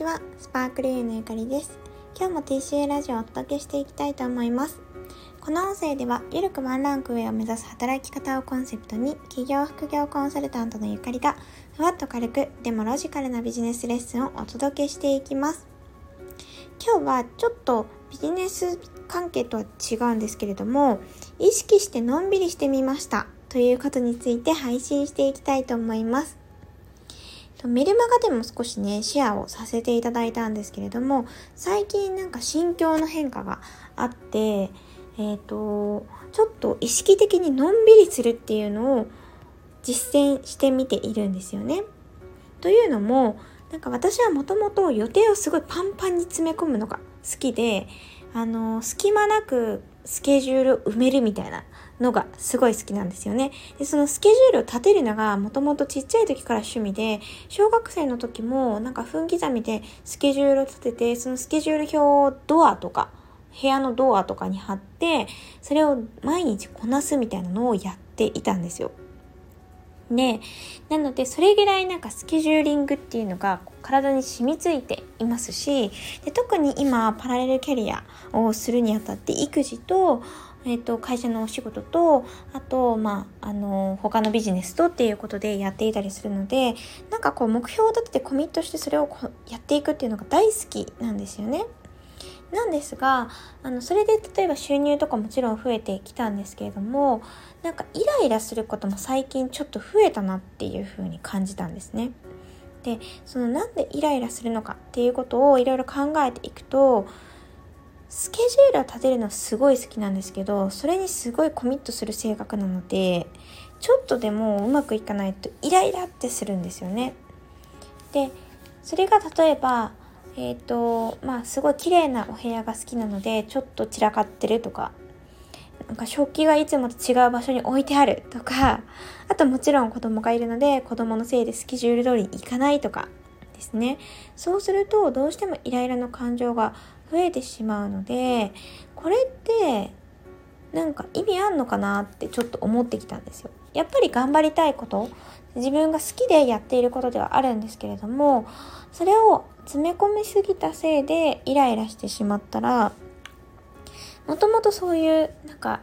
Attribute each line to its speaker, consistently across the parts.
Speaker 1: ちは、スパークルーのゆかりです。今日も TCA ラジオをお届けしていきたいと思います。この音声では、ゆるくワンランク上を目指す働き方をコンセプトに、企業副業コンサルタントのゆかりが、ふわっと軽く、でもロジカルなビジネスレッスンをお届けしていきます。今日はちょっとビジネス関係とは違うんですけれども、意識してのんびりしてみましたということについて配信していきたいと思います。メルマガでも少しね、シェアをさせていただいたんですけれども、最近なんか心境の変化があって、えっ、ー、と、ちょっと意識的にのんびりするっていうのを実践してみているんですよね。というのも、なんか私はもともと予定をすごいパンパンに詰め込むのが好きで、あの、隙間なくスケジュール埋めるみたいなのがすごい好きなんですよね。で、そのスケジュールを立てるのがもともとちっちゃい時から趣味で、小学生の時もなんか分刻みでスケジュールを立てて、そのスケジュール表をドアとか、部屋のドアとかに貼って、それを毎日こなすみたいなのをやっていたんですよ。で、なのでそれぐらいなんかスケジューリングっていうのが体に染みついていますし、で特に今パラレルキャリアをするにあたって育児と、え、ー、と、会社のお仕事と、あと、まあ、あの、他のビジネスとっていうことでやっていたりするので、なんかこう、目標を立ててコミットしてそれをやっていくっていうのが大好きなんですよね。なんですが、あの、それで例えば収入とかもちろん増えてきたんですけれども、なんかイライラすることも最近ちょっと増えたなっていうふうに感じたんですね。で、そのなんでイライラするのかっていうことをいろいろ考えていくと、スケジュールを立てるのはすごい好きなんですけど、それにすごいコミットする性格なので、ちょっとでもうまくいかないとイライラってするんですよね。で、それが例えば、えっ、ー、と、まあ、すごい綺麗なお部屋が好きなので、ちょっと散らかってるとか、なんか食器がいつもと違う場所に置いてあるとか、あともちろん子供がいるので、子供のせいでスケジュール通りに行かないとかですね。そうすると、どうしてもイライラの感情が増えてしまうので、これって、なんか意味あんのかなってちょっと思ってきたんですよ。やっぱり頑張りたいこと、自分が好きでやっていることではあるんですけれども、それを詰め込みすぎたせいでイライラしてしまったら、もともとそういうなんか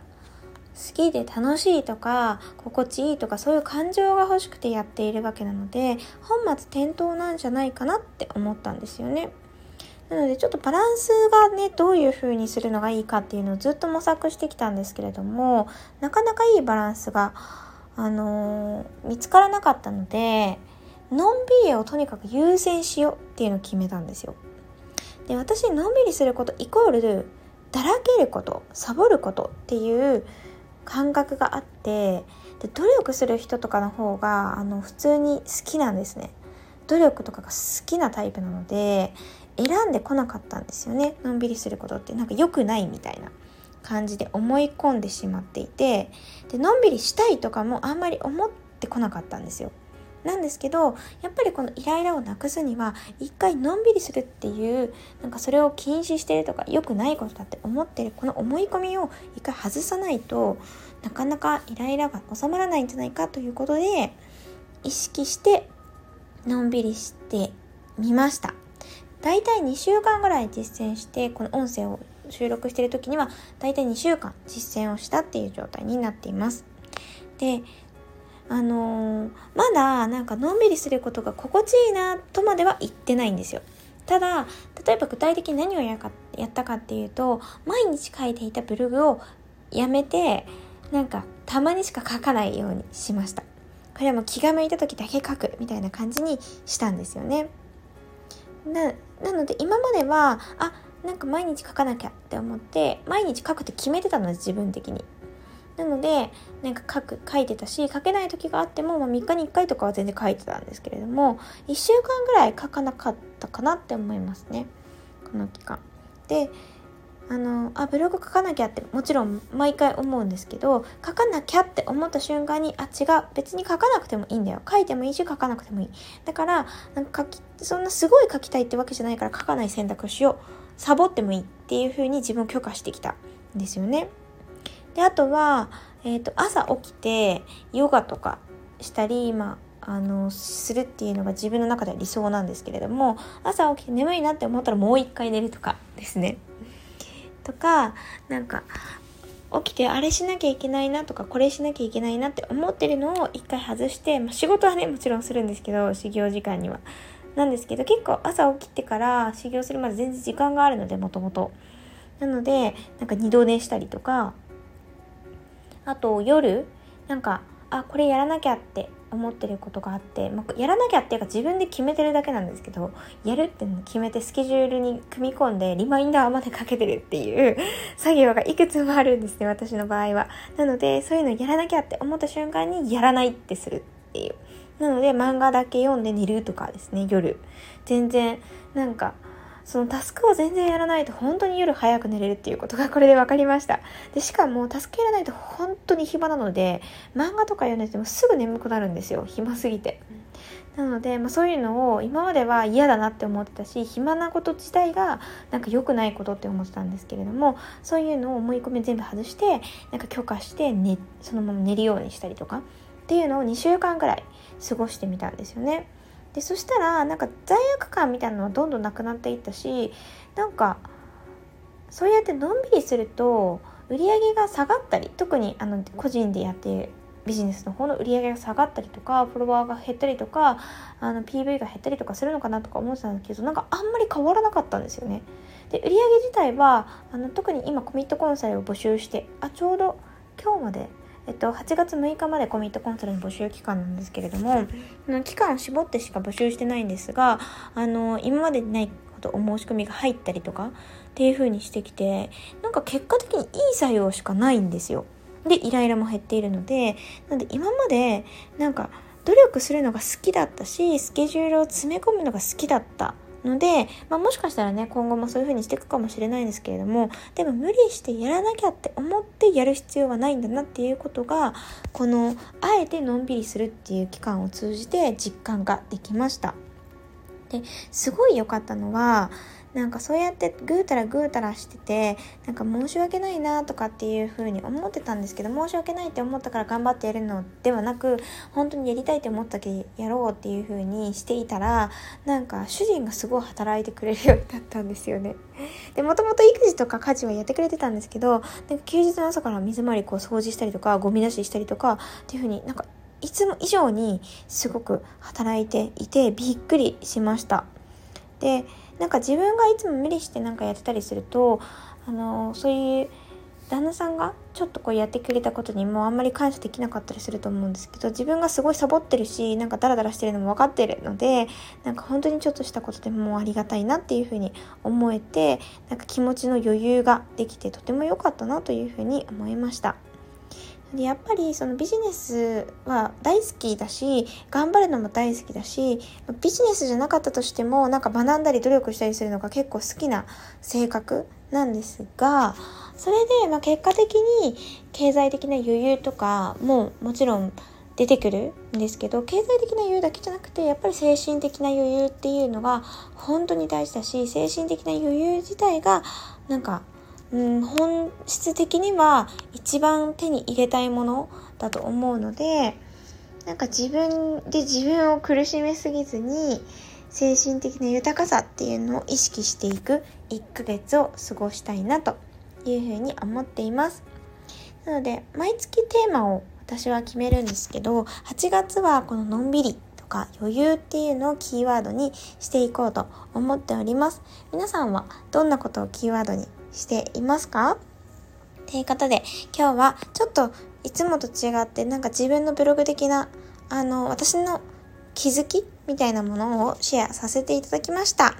Speaker 1: 好きで楽しいとか心地いいとかそういう感情が欲しくてやっているわけなので本末転倒なんじゃないかなって思ったんですよね。なのでちょっとバランスがねどういう風にするのがいいかっていうのをずっと模索してきたんですけれどもなかなかいいバランスが、あのー、見つからなかったのでのんびりをとにかく優先しようっていうのを決めたんですよ。で私のんびりすることイコールだらけることサボることっていう感覚があってで努力する人とかの方があの普通に好きなんですね。努力とかが好きなタイプなので選んでこなかったんですよね。のんびりすることって。なんか良くないみたいな感じで思い込んでしまっていてでのんびりしたいとかもあんまり思ってこなかったんですよ。なんですけどやっぱりこのイライラをなくすには一回のんびりするっていうなんかそれを禁止してるとか良くないことだって思ってるこの思い込みを一回外さないとなかなかイライラが収まらないんじゃないかということで意識してのんびりしてみました。だいたい2週間ぐらい実践してこの音声を収録してる時にはだいたい2週間実践をしたっていう状態になっています。であのー、まだなんかのんびりすることが心地いいなとまでは言ってないんですよ。ただ、例えば具体的に何をやったかっていうと、毎日書いていたブログをやめて、なんかたまにしか書かないようにしました。これはもう気が向いた時だけ書くみたいな感じにしたんですよね。な、なので今までは、あ、なんか毎日書かなきゃって思って、毎日書くって決めてたので、自分的に。なのでなんか書く書いてたし書けない時があっても、まあ、3日に1回とかは全然書いてたんですけれども1週間ぐらい書かなかったかなって思いますねこの期間。であのあブログ書かなきゃってもちろん毎回思うんですけど書かなきゃって思った瞬間にあ違う別に書かなくてもいいんだよ書いてもいいし書かなくてもいいだからなんか書きそんなすごい書きたいってわけじゃないから書かない選択をしようサボってもいいっていう風に自分を許可してきたんですよね。であとは、えーと、朝起きてヨガとかしたり、まあ、あのするっていうのが自分の中では理想なんですけれども朝起きて眠いなって思ったらもう一回寝るとかですね。とかなんか起きてあれしなきゃいけないなとかこれしなきゃいけないなって思ってるのを一回外して、まあ、仕事はねもちろんするんですけど修行時間には。なんですけど結構朝起きてから修行するまで全然時間があるのでもともと。なのでなんか二度寝したりとかあと夜なんかあこれやらなきゃって思ってることがあって、まあ、やらなきゃっていうか自分で決めてるだけなんですけどやるって決めてスケジュールに組み込んでリマインダーまでかけてるっていう 作業がいくつもあるんですね私の場合は。なのでそういうのやらなきゃって思った瞬間にやらないってするっていう。なので漫画だけ読んで寝るとかですね夜。全然なんかそのタスクを全然やらないと本当に夜早く寝れるっていうことがこれで分かりました。で、しかもタスクやらないと本当に暇なので、漫画とか読んでてもすぐ眠くなるんですよ。暇すぎて。なので、まあ、そういうのを今までは嫌だなって思ってたし暇なこと自体がなんか良くないことって思ってたんですけれどもそういうのを思い込み全部外してなんか許可して、ね、そのまま寝るようにしたりとかっていうのを2週間ぐらい過ごしてみたんですよね。でそしたらなんか罪悪感みたいなのはどんどんなくなっていったしなんかそうやってのんびりすると売り上げが下がったり特にあの個人でやってビジネスの方の売り上げが下がったりとかフォロワーが減ったりとかあの PV が減ったりとかするのかなとか思ってたんですけどなんかあんまり変わらなかったんですよね。で売り上げ自体はあの特に今コミットコンサルを募集してあちょうど今日までえっと、8月6日までコミットコンサルの募集期間なんですけれども、期間を絞ってしか募集してないんですが、あの、今までにないことお申し込みが入ったりとかっていう風にしてきて、なんか結果的にいい作用しかないんですよ。で、イライラも減っているので、なんで今までなんか努力するのが好きだったし、スケジュールを詰め込むのが好きだったので、まあ、もしかしたらね今後もそういう風にしていくかもしれないんですけれどもでも無理してやらなきゃって思ってやる必要はないんだなっていうことがこのあえてのんびりするっていう期間を通じて実感ができました。ですごい良かったのはなんかそうやってぐうたらぐうたらしててなんか申し訳ないなとかっていう風に思ってたんですけど申し訳ないって思ったから頑張ってやるのではなく本当にやりたいって思ったけやろうっていう風にしていたらなんか主人がすごい働いてくれるようになったんですよね。でもともと育児とか家事はやってくれてたんですけどなんか休日の朝から水回りこう掃除したりとかゴミ出ししたりとかっていう風になんかいつも以上にすごく働いていてびっくりしました。でなんか自分がいつも無理してなんかやってたりするとあのそういう旦那さんがちょっとこうやってくれたことにもあんまり感謝できなかったりすると思うんですけど自分がすごいサボってるしなんかダラダラしてるのも分かってるのでなんか本当にちょっとしたことでもありがたいなっていうふうに思えてなんか気持ちの余裕ができてとても良かったなというふうに思いました。でやっぱりそのビジネスは大好きだし頑張るのも大好きだしビジネスじゃなかったとしてもなんか学んだり努力したりするのが結構好きな性格なんですがそれでま結果的に経済的な余裕とかももちろん出てくるんですけど経済的な余裕だけじゃなくてやっぱり精神的な余裕っていうのが本当に大事だし精神的な余裕自体がなんかうん、本質的には一番手に入れたいものだと思うのでなんか自分で自分を苦しめすぎずに精神的な豊かさっていうのを意識していく1ヶ月を過ごしたいなというふうに思っています。なので毎月テーマを私は決めるんですけど8月はこののんびりとか余裕っていうのをキーワードにしていこうと思っております。皆さんはどんなことをキーワードにしていますか？ということで、今日はちょっといつもと違ってなんか自分のブログ的な、あの、私の気づきみたいなものをシェアさせていただきました。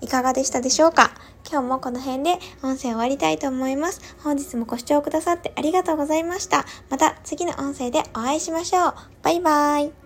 Speaker 1: いかがでしたでしょうか？今日もこの辺で音声終わりたいと思います。本日もご視聴くださってありがとうございました。また次の音声でお会いしましょう。バイバーイ。